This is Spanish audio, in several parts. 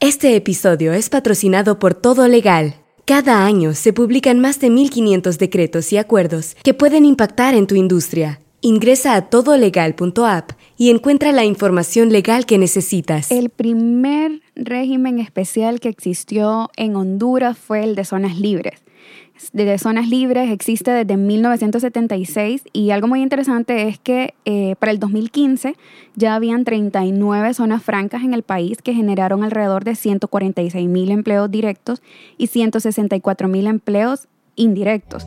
Este episodio es patrocinado por Todo Legal. Cada año se publican más de 1.500 decretos y acuerdos que pueden impactar en tu industria. Ingresa a todolegal.app y encuentra la información legal que necesitas. El primer régimen especial que existió en Honduras fue el de zonas libres de zonas libres existe desde 1976 y algo muy interesante es que eh, para el 2015 ya habían 39 zonas francas en el país que generaron alrededor de 146 mil empleos directos y 164 mil empleos indirectos.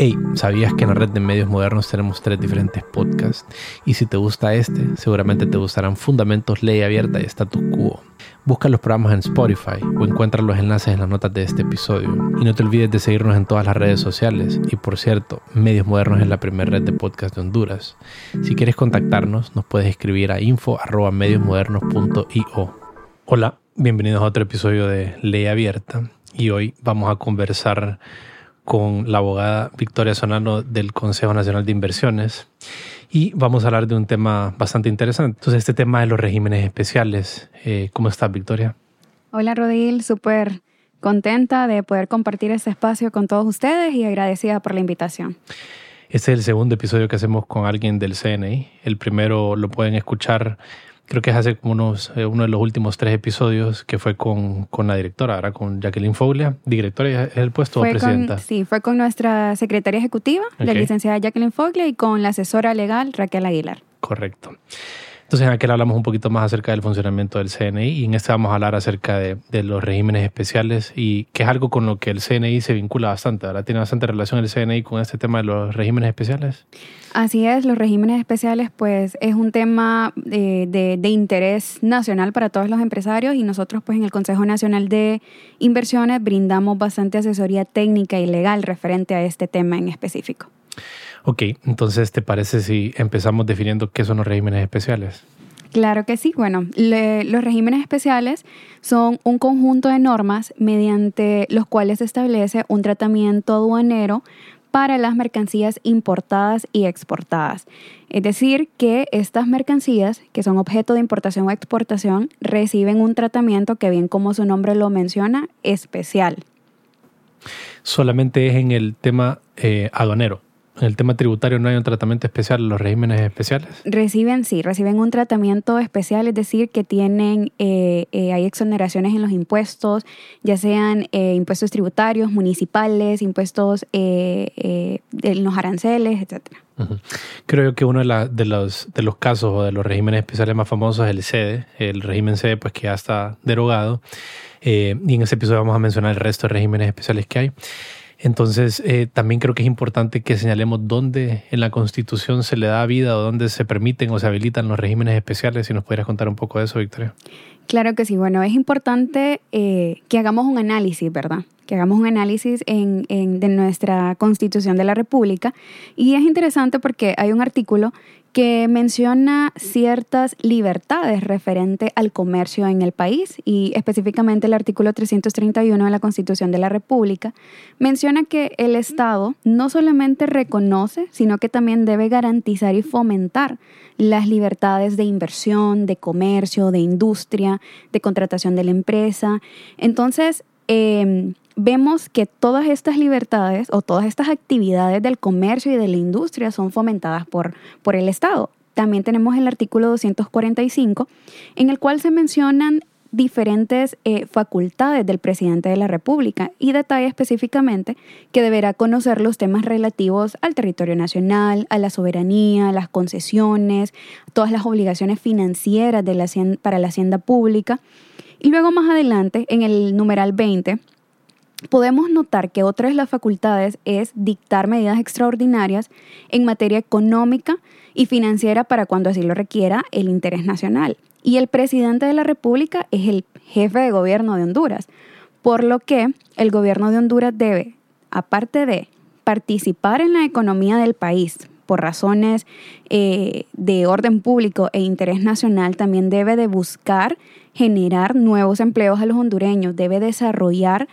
Hey, ¿sabías que en la red de medios modernos tenemos tres diferentes podcasts? Y si te gusta este, seguramente te gustarán Fundamentos, Ley Abierta y Status Quo. Busca los programas en Spotify o encuentra los enlaces en las notas de este episodio. Y no te olvides de seguirnos en todas las redes sociales. Y por cierto, Medios Modernos es la primera red de podcast de Honduras. Si quieres contactarnos, nos puedes escribir a info.mediosmodernos.io. Hola, bienvenidos a otro episodio de Ley Abierta. Y hoy vamos a conversar con la abogada Victoria Sonano del Consejo Nacional de Inversiones y vamos a hablar de un tema bastante interesante. Entonces, este tema de los regímenes especiales. Eh, ¿Cómo estás, Victoria? Hola, Rodil. Súper contenta de poder compartir este espacio con todos ustedes y agradecida por la invitación. Este es el segundo episodio que hacemos con alguien del CNI. El primero lo pueden escuchar creo que es hace como unos, eh, uno de los últimos tres episodios que fue con, con la directora, ahora con Jacqueline Foglia. ¿Directora es el puesto o presidenta? sí, fue con nuestra secretaria ejecutiva, la licenciada Jacqueline Foglia, y con la asesora legal Raquel Aguilar. Correcto. Entonces en aquel hablamos un poquito más acerca del funcionamiento del CNI y en este vamos a hablar acerca de, de, los regímenes especiales y que es algo con lo que el CNI se vincula bastante. Ahora tiene bastante relación el CNI con este tema de los regímenes especiales. Así es, los regímenes especiales pues es un tema de, de, de interés nacional para todos los empresarios y nosotros pues en el Consejo Nacional de Inversiones brindamos bastante asesoría técnica y legal referente a este tema en específico. Ok, entonces, ¿te parece si empezamos definiendo qué son los regímenes especiales? Claro que sí. Bueno, los regímenes especiales son un conjunto de normas mediante los cuales se establece un tratamiento aduanero para las mercancías importadas y exportadas. Es decir, que estas mercancías, que son objeto de importación o exportación, reciben un tratamiento que, bien como su nombre lo menciona, especial. Solamente es en el tema eh, aduanero en el tema tributario no hay un tratamiento especial en los regímenes especiales? Reciben, sí, reciben un tratamiento especial, es decir, que tienen, eh, eh, hay exoneraciones en los impuestos, ya sean eh, impuestos tributarios, municipales, impuestos en los aranceles, etc. Creo que uno de, de, los, de los casos o de los regímenes especiales más famosos es el CEDE, el régimen CEDE, pues que ya está derogado. y en ese episodio vamos a mencionar el resto de regímenes especiales que hay. Entonces, eh, también creo que es importante que señalemos dónde en la Constitución se le da vida o dónde se permiten o se habilitan los regímenes especiales. Si nos pudieras contar un poco de eso, Victoria. Claro que sí. Bueno, es importante eh, que hagamos un análisis, ¿verdad? Que hagamos un análisis en, en, de nuestra Constitución de la República. Y es interesante porque hay un artículo que menciona ciertas libertades referente al comercio en el país y específicamente el artículo 331 de la Constitución de la República menciona que el Estado no solamente reconoce, sino que también debe garantizar y fomentar las libertades de inversión, de comercio, de industria, de contratación de la empresa. Entonces, eh, vemos que todas estas libertades o todas estas actividades del comercio y de la industria son fomentadas por, por el Estado. También tenemos el artículo 245, en el cual se mencionan diferentes eh, facultades del presidente de la República y detalla específicamente que deberá conocer los temas relativos al territorio nacional, a la soberanía, las concesiones, todas las obligaciones financieras de la, para la hacienda pública. Y luego más adelante, en el numeral 20, podemos notar que otra de las facultades es dictar medidas extraordinarias en materia económica y financiera para cuando así lo requiera el interés nacional. Y el presidente de la República es el jefe de gobierno de Honduras, por lo que el gobierno de Honduras debe, aparte de participar en la economía del país por razones eh, de orden público e interés nacional, también debe de buscar generar nuevos empleos a los hondureños, debe desarrollar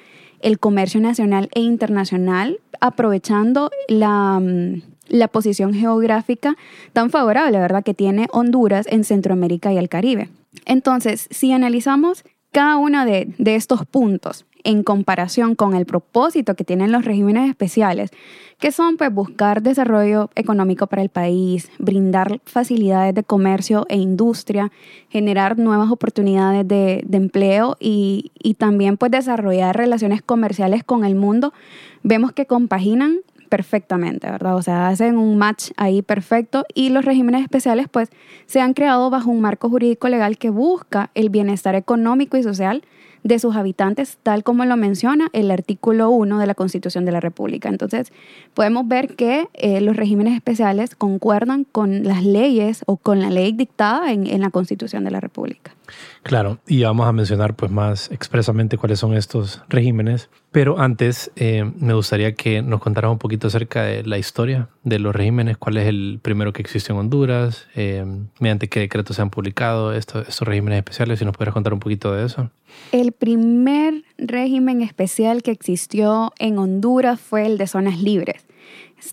el comercio nacional e internacional, aprovechando la, mm, la posición geográfica tan favorable, ¿verdad?, que tiene Honduras en Centroamérica y el Caribe. Entonces, si analizamos cada uno de, de estos puntos en comparación con el propósito que tienen los regímenes especiales, que son pues buscar desarrollo económico para el país, brindar facilidades de comercio e industria, generar nuevas oportunidades de, de empleo y, y también pues desarrollar relaciones comerciales con el mundo, vemos que compaginan perfectamente, ¿verdad? O sea, hacen un match ahí perfecto y los regímenes especiales pues se han creado bajo un marco jurídico legal que busca el bienestar económico y social de sus habitantes, tal como lo menciona el artículo 1 de la Constitución de la República. Entonces, podemos ver que eh, los regímenes especiales concuerdan con las leyes o con la ley dictada en, en la Constitución de la República. Claro, y vamos a mencionar pues más expresamente cuáles son estos regímenes, pero antes eh, me gustaría que nos contaras un poquito acerca de la historia de los regímenes, cuál es el primero que existe en Honduras, eh, mediante qué decretos se han publicado estos, estos regímenes especiales, si nos pudieras contar un poquito de eso. El primer régimen especial que existió en Honduras fue el de zonas libres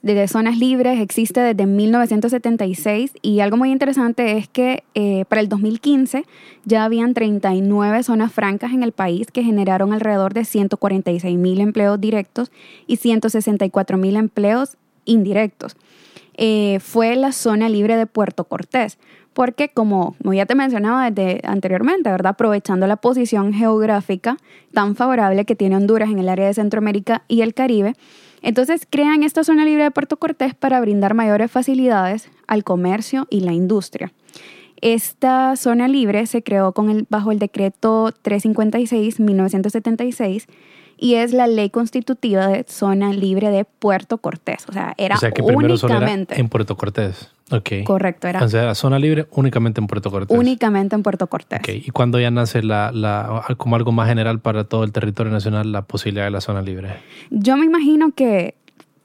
de zonas libres existe desde 1976 y algo muy interesante es que eh, para el 2015 ya habían 39 zonas francas en el país que generaron alrededor de 146 mil empleos directos y 164 mil empleos indirectos. Eh, fue la zona libre de Puerto Cortés, porque como, ya te mencionaba desde anteriormente, ¿verdad? aprovechando la posición geográfica tan favorable que tiene Honduras en el área de Centroamérica y el Caribe, entonces crean esta zona libre de Puerto Cortés para brindar mayores facilidades al comercio y la industria. Esta zona libre se creó con el, bajo el decreto 356-1976 y es la ley constitutiva de zona libre de Puerto Cortés. O sea, era únicamente en Puerto Cortés. Okay. Correcto, era. O sea, zona libre únicamente en Puerto Cortés. Únicamente en Puerto Cortés. Okay. ¿Y cuándo ya nace la, la, como algo más general para todo el territorio nacional la posibilidad de la zona libre? Yo me imagino que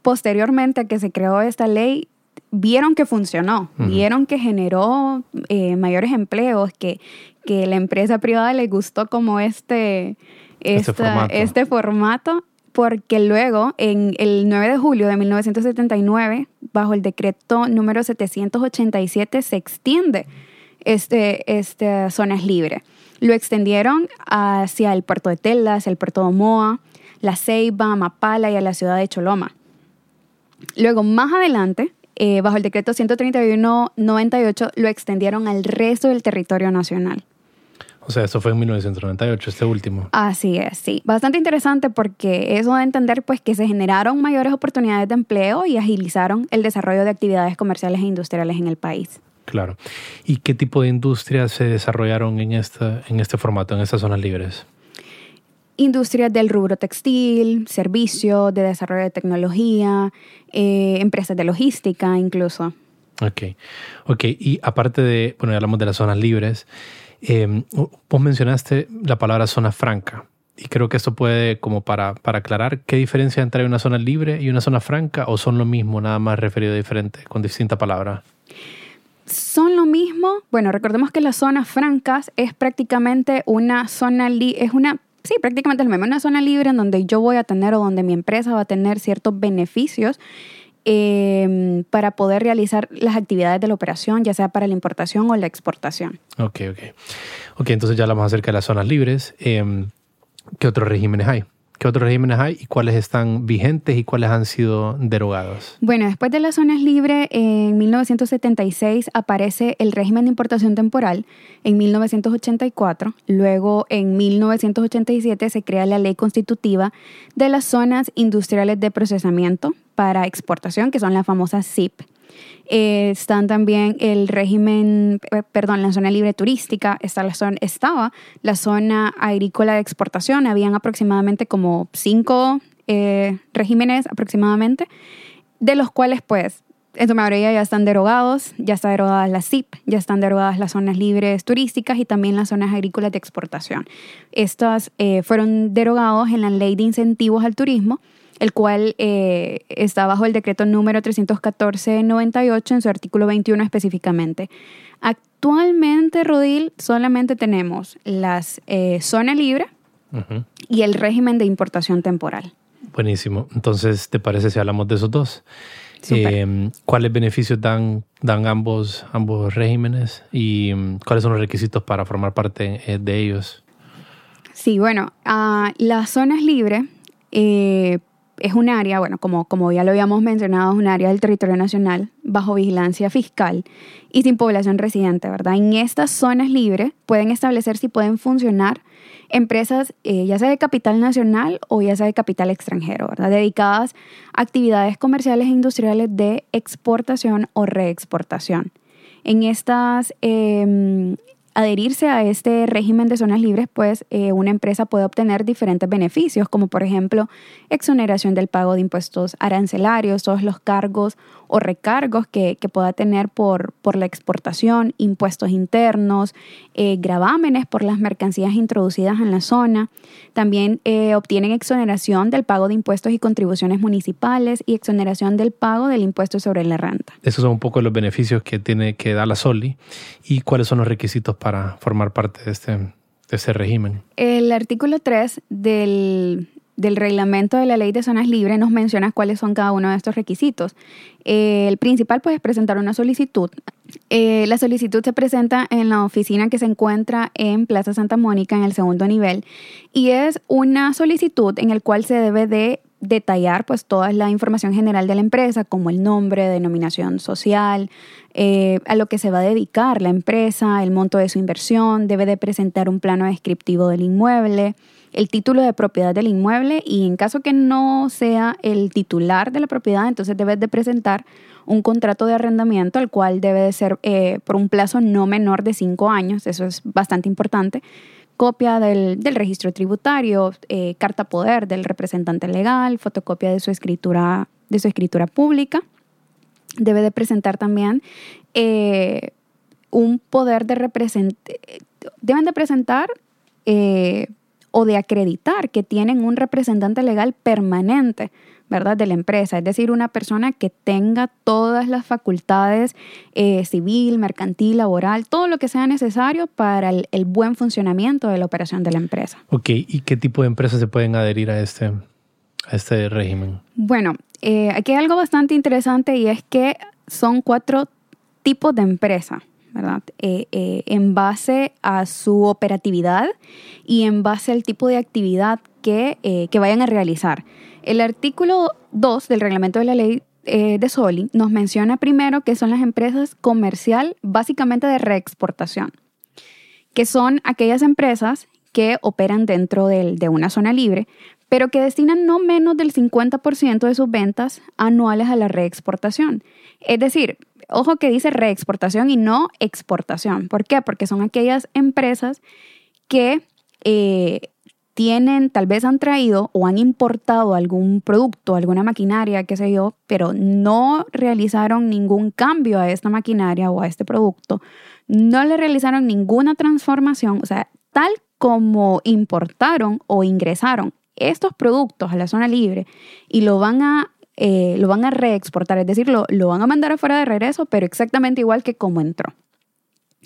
posteriormente a que se creó esta ley, vieron que funcionó, vieron que generó eh, mayores empleos, que, que la empresa privada le gustó como este este, este, formato. Porque luego, en el 9 de julio de 1979, bajo el decreto número 787, se extiende este, esta zonas libre. Lo extendieron hacia el puerto de Telas, el puerto de Omoa, La Ceiba, Mapala y a la ciudad de Choloma. Luego, más adelante, eh, bajo el decreto 131-98, lo extendieron al resto del territorio nacional. O sea, eso fue en 1998, este último. Así es, sí. Bastante interesante porque eso de entender pues que se generaron mayores oportunidades de empleo y agilizaron el desarrollo de actividades comerciales e industriales en el país. Claro. ¿Y qué tipo de industrias se desarrollaron en, esta, en este formato, en estas zonas libres? Industrias del rubro textil, servicios, de desarrollo de tecnología, eh, empresas de logística incluso. Ok, ok. Y aparte de, bueno, ya hablamos de las zonas libres, eh, vos mencionaste la palabra zona franca. Y creo que esto puede, como para, para aclarar, ¿qué diferencia entre una zona libre y una zona franca o son lo mismo, nada más referido diferente, con distinta palabra? Son lo mismo. Bueno, recordemos que las zonas francas es prácticamente una zona, es una, sí, prácticamente lo mismo, una zona libre en donde yo voy a tener o donde mi empresa va a tener ciertos beneficios Em, para poder realizar las actividades de la operación, ya sea para la importación o la exportación. Ok, ok. Ok, entonces ya hablamos acerca de las zonas libres. Em, ¿Qué otros regímenes hay? ¿Qué otros regímenes hay y cuáles están vigentes y cuáles han sido derogados? Bueno, después de las zonas libres, en 1976 aparece el régimen de importación temporal, en 1984, luego en 1987 se crea la ley constitutiva de las zonas industriales de procesamiento para exportación, que son las famosas ZIP. Eh, están también el régimen, eh, perdón, la zona libre turística, está la zona, estaba la zona agrícola de exportación, habían aproximadamente como cinco eh, regímenes aproximadamente, de los cuales pues en su mayoría ya están derogados, ya está derogada la CIP, ya están derogadas las zonas libres turísticas y también las zonas agrícolas de exportación. Estas fueron derogados en la ley de incentivos al turismo el cual eh, está bajo el decreto número 314-98 en su artículo 21 específicamente. Actualmente, Rodil, solamente tenemos las eh, zona libre y el régimen de importación temporal. Buenísimo. Entonces, ¿te parece si hablamos de esos dos? Eh, ¿Cuáles beneficios dan, dan ambos, ambos regímenes y mm, cuáles son los requisitos para formar parte eh, de ellos? Sí, bueno, uh, las zonas libres eh, es un área, bueno, como, como ya lo habíamos mencionado, es un área del territorio nacional bajo vigilancia fiscal y sin población residente, ¿verdad? En estas zonas libres pueden establecer si pueden funcionar empresas, eh, ya sea de capital nacional o ya sea de capital extranjero, ¿verdad? Dedicadas a actividades comerciales e industriales de exportación o reexportación. En estas eh, adherirse a este régimen de zonas libres, pues eh, una empresa puede obtener diferentes beneficios, como por ejemplo exoneración del pago de impuestos arancelarios, todos los cargos o recargos que, pueda tener por, por, la exportación, impuestos internos, eh, gravámenes por las mercancías introducidas en la zona. También eh, obtienen exoneración del pago de impuestos y contribuciones municipales y exoneración del pago del impuesto sobre la renta. Esos son un poco los beneficios que tiene que dar la SOLI y cuáles son los requisitos para formar parte de este, de régimen. El artículo 3 del, del reglamento de la ley de zonas libres nos menciona cuáles son cada uno de estos requisitos. Eh, el principal pues, es presentar una solicitud. Eh, la solicitud se presenta en la oficina que se encuentra en Plaza Santa Mónica en el segundo nivel y es una solicitud en el cual se debe de detallar pues toda la información general de la empresa como el nombre, denominación social, eh, a lo que se va a dedicar la empresa, el monto de su inversión, debe de presentar un plano descriptivo del inmueble, el título de propiedad del inmueble y en caso que no sea el titular de la propiedad, entonces debes de presentar un contrato de arrendamiento, el cual debe de ser eh, por un plazo no menor de cinco años, eso es bastante importante, copia del, registro tributario, eh, carta poder del representante legal, fotocopia de su escritura, de su escritura pública. Debe de presentar también eh, un poder de representar, deben de presentar o de acreditar que tienen un representante legal permanente, ¿verdad? De la empresa, es decir, una persona que tenga todas las facultades eh, civil, mercantil, laboral, todo lo que sea necesario para el, buen funcionamiento de la operación de la empresa. Ok, ¿y qué tipo de empresas se pueden adherir a este, este régimen? Bueno, eh, aquí hay algo bastante interesante y es que son cuatro tipos de empresa. Eh, eh, en base a su operatividad y en base al tipo de actividad que, que vayan a realizar. El artículo 2 del reglamento de la ley de Soli nos menciona primero que son las empresas comercial básicamente de reexportación, que son aquellas empresas que operan dentro de una zona libre, pero que destinan no menos del 50% de sus ventas anuales a la reexportación. Es decir, Ojo que dice reexportación y no exportación. ¿Por qué? Porque son aquellas empresas que eh, tienen, tal vez han traído o han importado algún producto, alguna maquinaria, qué sé yo, pero no realizaron ningún cambio a esta maquinaria o a este producto, no le realizaron ninguna transformación, o sea, tal como importaron o ingresaron estos productos a la zona libre y lo van a eh, lo van a reexportar, es decir, lo, van a mandar afuera de regreso, pero exactamente igual que como entró.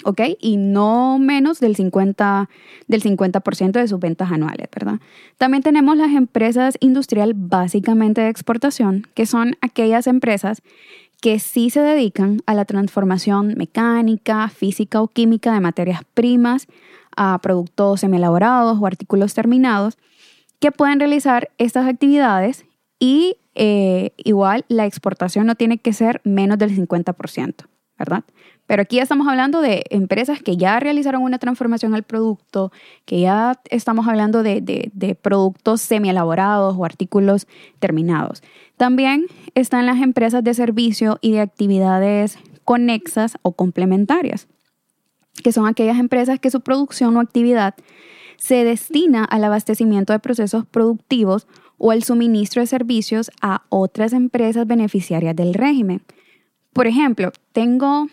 ¿ok? Y no menos del 50%, del 50 de sus ventas anuales, ¿verdad? También tenemos las empresas industrial básicamente de exportación, que son aquellas empresas que sí se dedican a la transformación mecánica, física o química de materias primas a productos semielaborados o artículos terminados, que pueden realizar estas actividades y eh, igual la exportación no tiene que ser menos del 50%, ¿verdad? Pero aquí estamos hablando de empresas que ya realizaron una transformación al producto, que ya estamos hablando de, de, de productos semi-elaborados o artículos terminados. También están las empresas de servicio y de actividades conexas o complementarias, que son aquellas empresas que su producción o actividad se destina al abastecimiento de procesos productivos o el suministro de servicios a otras empresas beneficiarias del régimen. Por ejemplo, tengo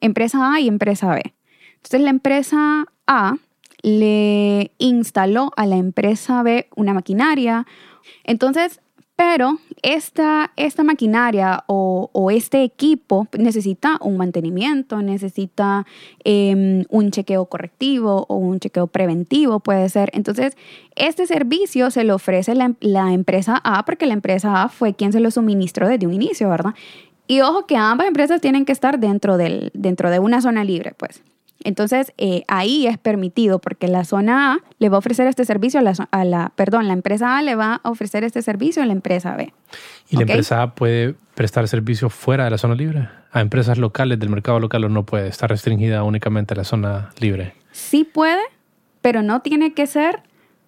empresa A y empresa B. Entonces la empresa A le instaló a la empresa B una maquinaria. Entonces, Pero esta, esta maquinaria o, este equipo necesita un mantenimiento, necesita eh, un chequeo correctivo o un chequeo preventivo, puede ser. Entonces, este servicio se lo ofrece la, la, empresa A porque la empresa A fue quien se lo suministró desde un inicio, ¿verdad? Y ojo que ambas empresas tienen que estar dentro, del, dentro de una zona libre, pues. Entonces, eh, ahí es permitido porque la zona A le va a ofrecer este servicio a la, a la, perdón, la empresa A le va a ofrecer este servicio a la empresa B. ¿Y la empresa A puede prestar servicios fuera de la zona libre? ¿A empresas locales del mercado local o no puede? ¿Está restringida únicamente a la zona libre? Sí puede, pero no tiene que ser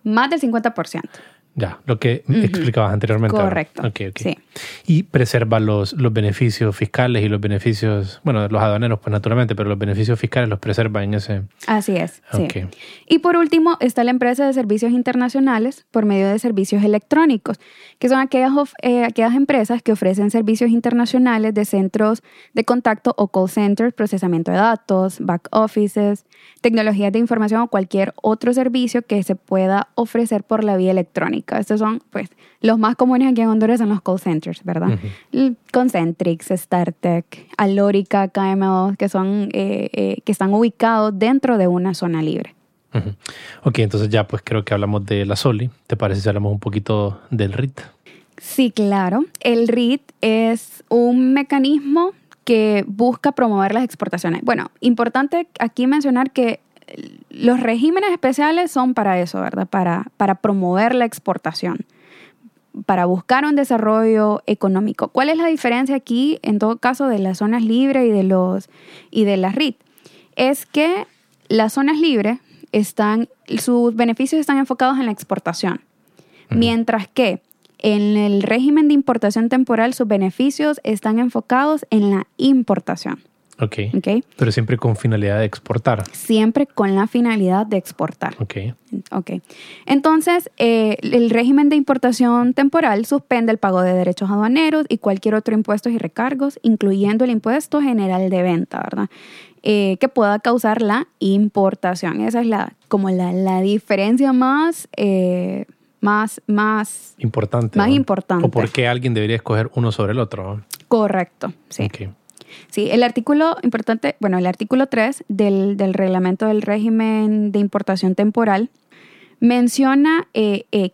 más del 50%. Ya, lo que uh -huh. explicabas anteriormente. Correcto. Okay, okay. Sí. Y preserva los, los beneficios fiscales y los beneficios, bueno, los aduaneros, pues naturalmente, pero los beneficios fiscales los preserva en ese. Así es. Okay. Sí. Y por último, está la empresa de servicios internacionales por medio de servicios electrónicos, que son aquellas, eh, aquellas empresas que ofrecen servicios internacionales de centros de contacto o call centers, procesamiento de datos, back offices, tecnologías de información o cualquier otro servicio que se pueda ofrecer por la vía electrónica. Estos son, pues, los más comunes aquí en Honduras son los call centers, ¿verdad? Uh -huh. Concentrix, StarTech, Alórica, KMO, que son, eh, eh, que están ubicados dentro de una zona libre. Uh -huh. Ok, entonces ya pues creo que hablamos de la SOLI. ¿Te parece si hablamos un poquito del RIT? Sí, claro. El RIT es un mecanismo que busca promover las exportaciones. Bueno, importante aquí mencionar que los regímenes especiales son para eso, ¿verdad? Para, para promover la exportación, para buscar un desarrollo económico. ¿Cuál es la diferencia aquí, en todo caso, de las zonas libres y de, los, y de las RIT? Es que las zonas libres están, sus beneficios están enfocados en la exportación, uh -huh. mientras que en el régimen de importación temporal sus beneficios están enfocados en la importación. Ok. okay. Pero siempre con finalidad de exportar. Siempre con la finalidad de exportar. Ok. Ok. Entonces, eh, el régimen de importación temporal suspende el pago de derechos aduaneros y cualquier otro impuesto y recargos, incluyendo el impuesto general de venta, ¿verdad? Eh, que pueda causar la importación. Esa es la, como la, la diferencia más... Eh, más, más importante. Más ¿no? importante. O por qué alguien debería escoger uno sobre el otro. Correcto, sí. Okay. Sí, el artículo importante, bueno, el artículo 3 del, del reglamento del régimen de importación temporal menciona eh, eh,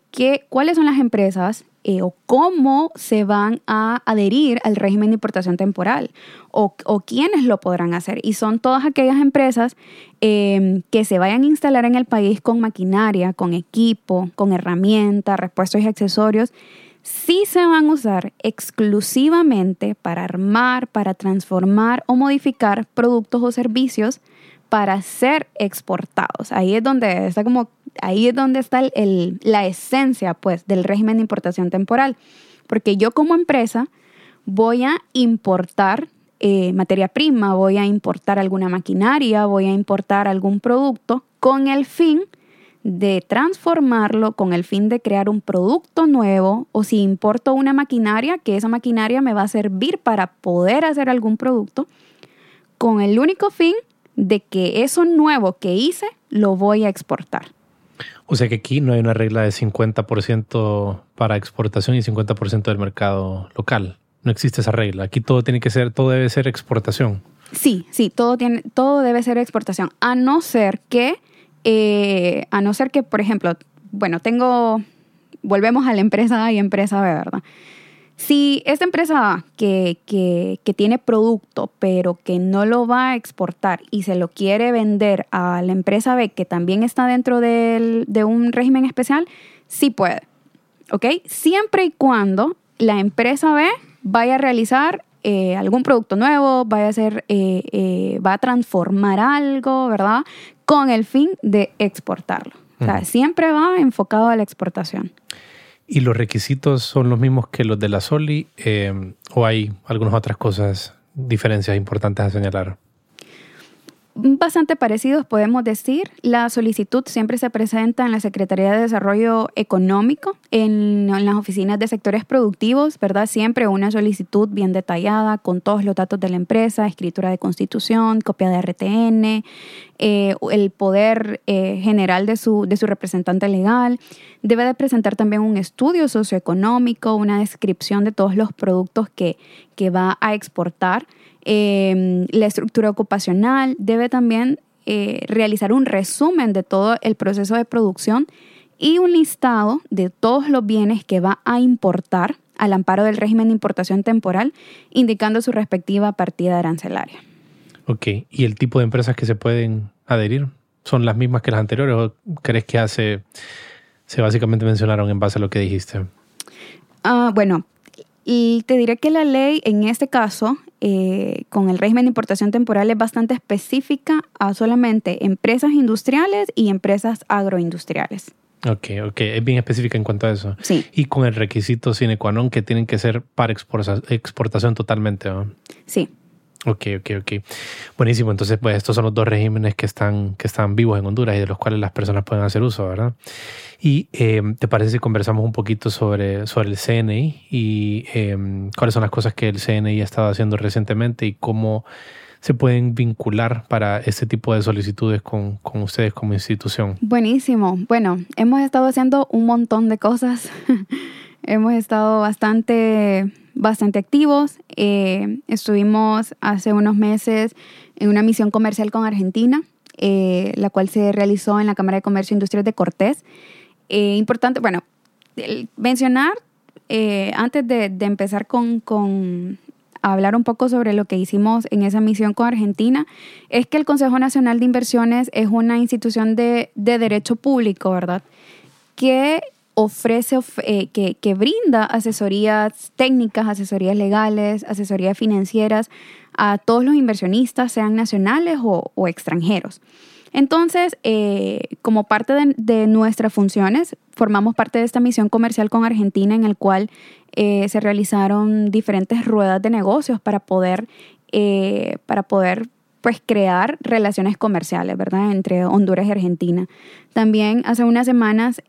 cuáles son las empresas eh, o cómo se van a adherir al régimen de importación temporal o, o quiénes lo podrán hacer. Y son todas aquellas empresas eh, que se vayan a instalar en el país con maquinaria, con equipo, con herramientas, repuestos y accesorios. Sí se van a usar exclusivamente para armar, para transformar o modificar productos o servicios para ser exportados. Ahí es donde está como ahí es donde está el, la esencia pues, del régimen de importación temporal. Porque yo como empresa voy a importar eh, materia prima, voy a importar alguna maquinaria, voy a importar algún producto con el fin de transformarlo, con el fin de crear un producto nuevo, o si importo una maquinaria, que esa maquinaria me va a servir para poder hacer algún producto, con el único fin de que eso nuevo que hice lo voy a exportar. O sea que aquí no hay una regla de 50% para exportación y 50% del mercado local. No existe esa regla. Aquí todo tiene que ser, todo debe ser exportación. Sí, sí, todo tiene, todo debe ser exportación. A no ser que, eh, a no ser que, por ejemplo, bueno, tengo, volvemos a la empresa A y empresa B, ¿verdad? Si esta empresa que, que, que, tiene producto, pero que no lo va a exportar y se lo quiere vender a la empresa B, que también está dentro del, de un régimen especial, sí puede. ¿Ok? Siempre y cuando la empresa B vaya a realizar eh, algún producto nuevo, vaya a eh, eh, va a transformar algo, ¿verdad? Con el fin de exportarlo. O sea, uh -huh. siempre va enfocado a la exportación. ¿Y los requisitos son los mismos que los de la Soli eh, o hay algunas otras cosas, diferencias importantes a señalar? Bastante parecidos, podemos decir. La solicitud siempre se presenta en la Secretaría de Desarrollo Económico, en, las oficinas de sectores productivos, ¿verdad? Siempre una solicitud bien detallada con todos los datos de la empresa, escritura de constitución, copia de RTN, eh, el poder eh, general de su, de su representante legal. Debe de presentar también un estudio socioeconómico, una descripción de todos los productos que, que va a exportar eh, la estructura ocupacional, debe también eh, realizar un resumen de todo el proceso de producción y un listado de todos los bienes que va a importar al amparo del régimen de importación temporal, indicando su respectiva partida arancelaria. Ok, ¿y el tipo de empresas que se pueden adherir son las mismas que las anteriores o crees que hace, se básicamente mencionaron en base a lo que dijiste? Ah, bueno, y te diré que la ley en este caso, eh, con el régimen de importación temporal, es bastante específica a solamente empresas industriales y empresas agroindustriales. Ok, ok, es bien específica en cuanto a eso. Sí. Y con el requisito sine qua non que tienen que ser para exportación totalmente. ¿no? Sí. Ok, ok, ok. Buenísimo. Entonces, pues estos son los dos regímenes que están, que están vivos en Honduras y de los cuales las personas pueden hacer uso, ¿verdad? Y eh, te parece si conversamos un poquito sobre, sobre el CNI y eh, cuáles son las cosas que el CNI ha estado haciendo recientemente y cómo se pueden vincular para este tipo de solicitudes con, con ustedes como institución. Buenísimo. Bueno, hemos estado haciendo un montón de cosas. hemos estado bastante bastante activos. Eh, estuvimos hace unos meses en una misión comercial con Argentina, eh, la cual se realizó en la Cámara de Comercio e Industrias de Cortés. Eh, importante, bueno, mencionar, antes de, empezar con, con hablar un poco sobre lo que hicimos en esa misión con Argentina, es que el Consejo Nacional de Inversiones es una institución de, de derecho público, ¿verdad? Que ofrece, eh, que, brinda asesorías técnicas, asesorías legales, asesorías financieras a todos los inversionistas, sean nacionales o, extranjeros. Entonces, eh, como parte de, nuestras funciones, formamos parte de esta misión comercial con Argentina en el cual eh, se realizaron diferentes ruedas de negocios para poder, para poder pues crear relaciones comerciales, ¿verdad? Entre Honduras y Argentina. También hace unas semanas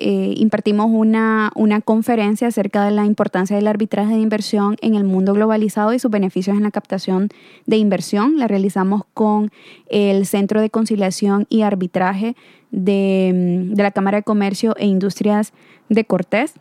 impartimos una, una conferencia acerca de la importancia del arbitraje de inversión en el mundo globalizado y sus beneficios en la captación de inversión. La realizamos con el Centro de Conciliación y Arbitraje de, de la Cámara de Comercio e Industrias de Cortés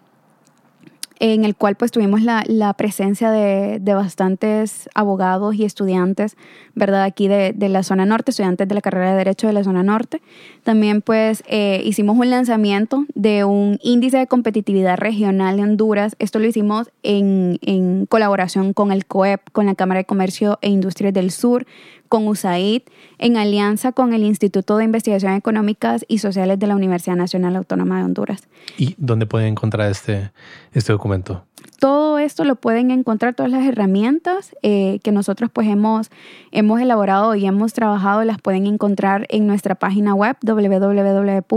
en el cual pues tuvimos la, presencia de, bastantes abogados y estudiantes, ¿verdad? Aquí de, la zona norte, estudiantes de la carrera de Derecho de la zona norte. También pues eh, hicimos un lanzamiento de un índice de competitividad regional de Honduras. Esto lo hicimos en, en colaboración con el COEP, con la Cámara de Comercio e Industrias del Sur, con USAID en alianza con el Instituto de Investigación Económicas y Sociales de la Universidad Nacional Autónoma de Honduras. ¿Y dónde pueden encontrar este, este documento? Todo esto lo pueden encontrar, todas las herramientas eh, que nosotros pues hemos, hemos elaborado y hemos trabajado, las pueden encontrar en nuestra página web www.cni.hn.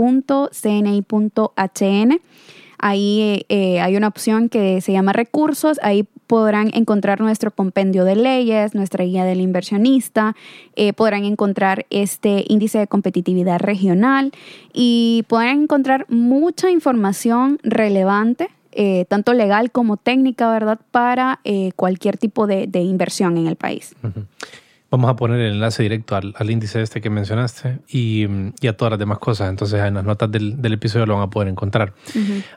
Ahí eh, hay una opción que se llama recursos, ahí podrán encontrar nuestro compendio de leyes, nuestra guía del inversionista, eh, podrán encontrar este índice de competitividad regional y podrán encontrar mucha información relevante. Eh, tanto legal como técnica, ¿verdad?, para cualquier tipo de, inversión en el país. Vamos a poner el enlace directo al, índice este que mencionaste y, y, a todas las demás cosas. Entonces en las notas del, del episodio lo van a poder encontrar.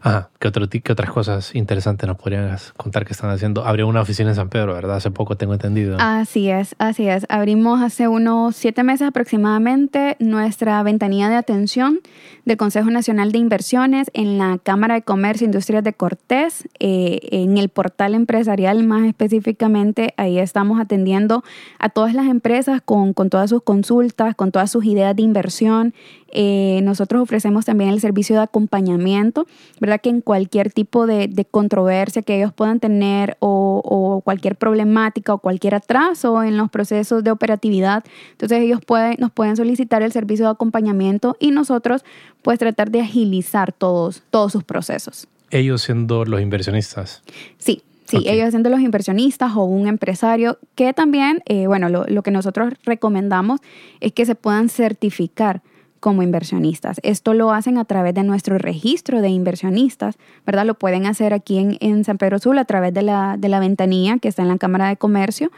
Ajá. ¿Qué, otro, ¿Qué otras cosas interesantes nos podrías contar que están haciendo? Abrió una oficina en San Pedro, ¿verdad? Hace poco tengo entendido. Así es, así es. Abrimos hace unos siete meses aproximadamente nuestra ventanilla de atención del Consejo Nacional de Inversiones en la Cámara de Comercio e Industrias de Cortés, eh, en el portal empresarial más específicamente. Ahí estamos atendiendo a todas las empresas con, todas sus consultas, con todas sus ideas de inversión. Eh, nosotros ofrecemos también el servicio de acompañamiento, ¿verdad? Que en cualquier tipo de, controversia que ellos puedan tener o, cualquier problemática o cualquier atraso en los procesos de operatividad, entonces ellos pueden, nos pueden solicitar el servicio de acompañamiento y nosotros pues tratar de agilizar todos, todos sus procesos. Ellos siendo los inversionistas. Sí, Sí, ellos siendo los inversionistas o un empresario, que también, eh, bueno, lo, lo que nosotros recomendamos es que se puedan certificar como inversionistas. Esto lo hacen a través de nuestro registro de inversionistas, ¿verdad? Lo pueden hacer aquí en, en San Pedro Sula a través de la, de la, ventanilla que está en la Cámara de Comercio,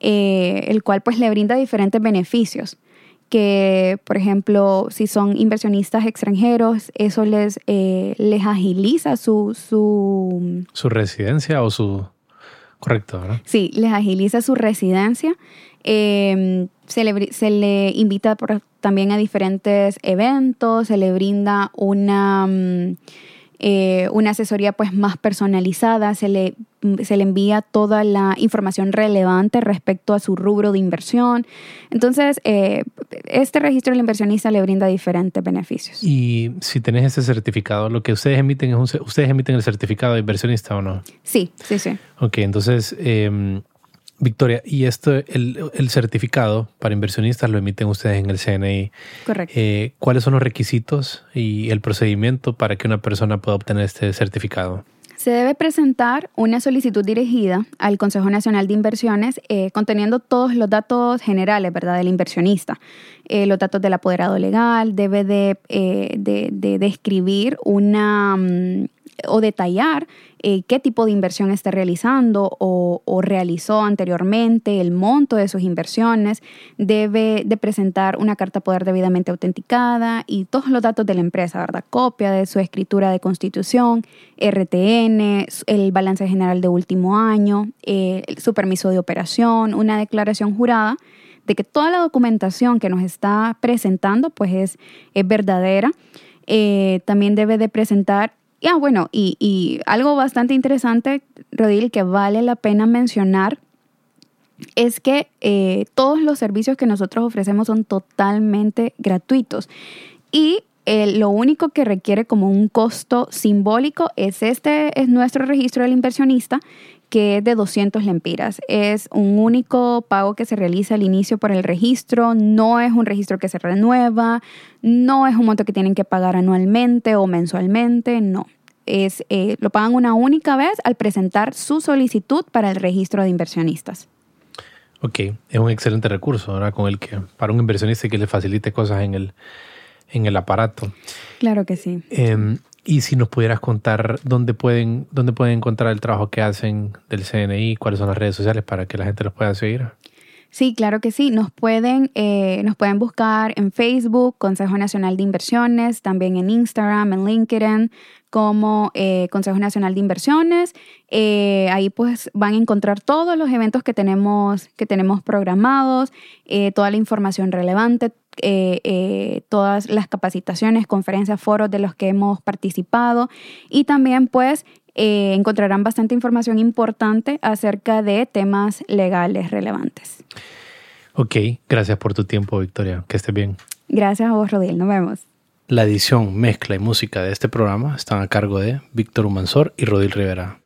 eh, el cual pues le brinda diferentes beneficios que, por ejemplo, si son inversionistas extranjeros, eso les, eh, les agiliza su, su... Su residencia o su... Correcto, ¿verdad? Sí, les agiliza su residencia. Eh, se, le, se le invita por, también a diferentes eventos, se le brinda una, mm, eh, una asesoría pues más personalizada, se le, mm, se le envía toda la información relevante respecto a su rubro de inversión. Entonces, eh, este registro del inversionista le brinda diferentes beneficios. Y si tenés ese certificado, lo que ustedes emiten es un, ustedes emiten el certificado de inversionista o no? Sí, sí, sí. Ok, entonces... Eh, Victoria, y esto, el, el, certificado para inversionistas lo emiten ustedes en el CNI. Correcto. Eh, ¿Cuáles son los requisitos y el procedimiento para que una persona pueda obtener este certificado? Se debe presentar una solicitud dirigida al Consejo Nacional de Inversiones eh, conteniendo todos los datos generales ¿verdad? del inversionista, eh, los datos del apoderado legal, debe de, de, de describir una... Mm, o detallar eh, qué tipo de inversión está realizando o, o, realizó anteriormente, el monto de sus inversiones, debe de presentar una carta poder debidamente autenticada y todos los datos de la empresa, ¿verdad? Copia de su escritura de constitución, RTN, el balance general de último año, eh, su permiso de operación, una declaración jurada de que toda la documentación que nos está presentando pues es, es verdadera. Eh, también debe de presentar ya, bueno, y, y, algo bastante interesante, Rodil, que vale la pena mencionar, es que eh, todos los servicios que nosotros ofrecemos son totalmente gratuitos. Y eh, lo único que requiere como un costo simbólico es este, es nuestro registro del inversionista, que es de 200 lempiras. Es un único pago que se realiza al inicio por el registro, no es un registro que se renueva, no es un monto que tienen que pagar anualmente o mensualmente, no. Es, eh, lo pagan una única vez al presentar su solicitud para el registro de inversionistas. Ok, es un excelente recurso, ¿verdad? Con el que, para un inversionista que le facilite cosas en el, en el aparato. Claro que sí. Eh, y si nos pudieras contar dónde pueden, dónde pueden encontrar el trabajo que hacen del CNI, cuáles son las redes sociales para que la gente los pueda seguir. Sí, claro que sí. Nos pueden, eh, nos pueden buscar en Facebook, Consejo Nacional de Inversiones, también en Instagram, en LinkedIn, como eh, Consejo Nacional de Inversiones. Eh, ahí pues van a encontrar todos los eventos que tenemos, que tenemos programados, toda la información relevante, todas las capacitaciones, conferencias, foros de los que hemos participado y también pues eh, encontrarán bastante información importante acerca de temas legales relevantes. Ok, gracias por tu tiempo, Victoria. Que estés bien. Gracias a vos, Rodil. Nos vemos. La edición, mezcla y música de este programa están a cargo de Víctor Humansor y Rodil Rivera.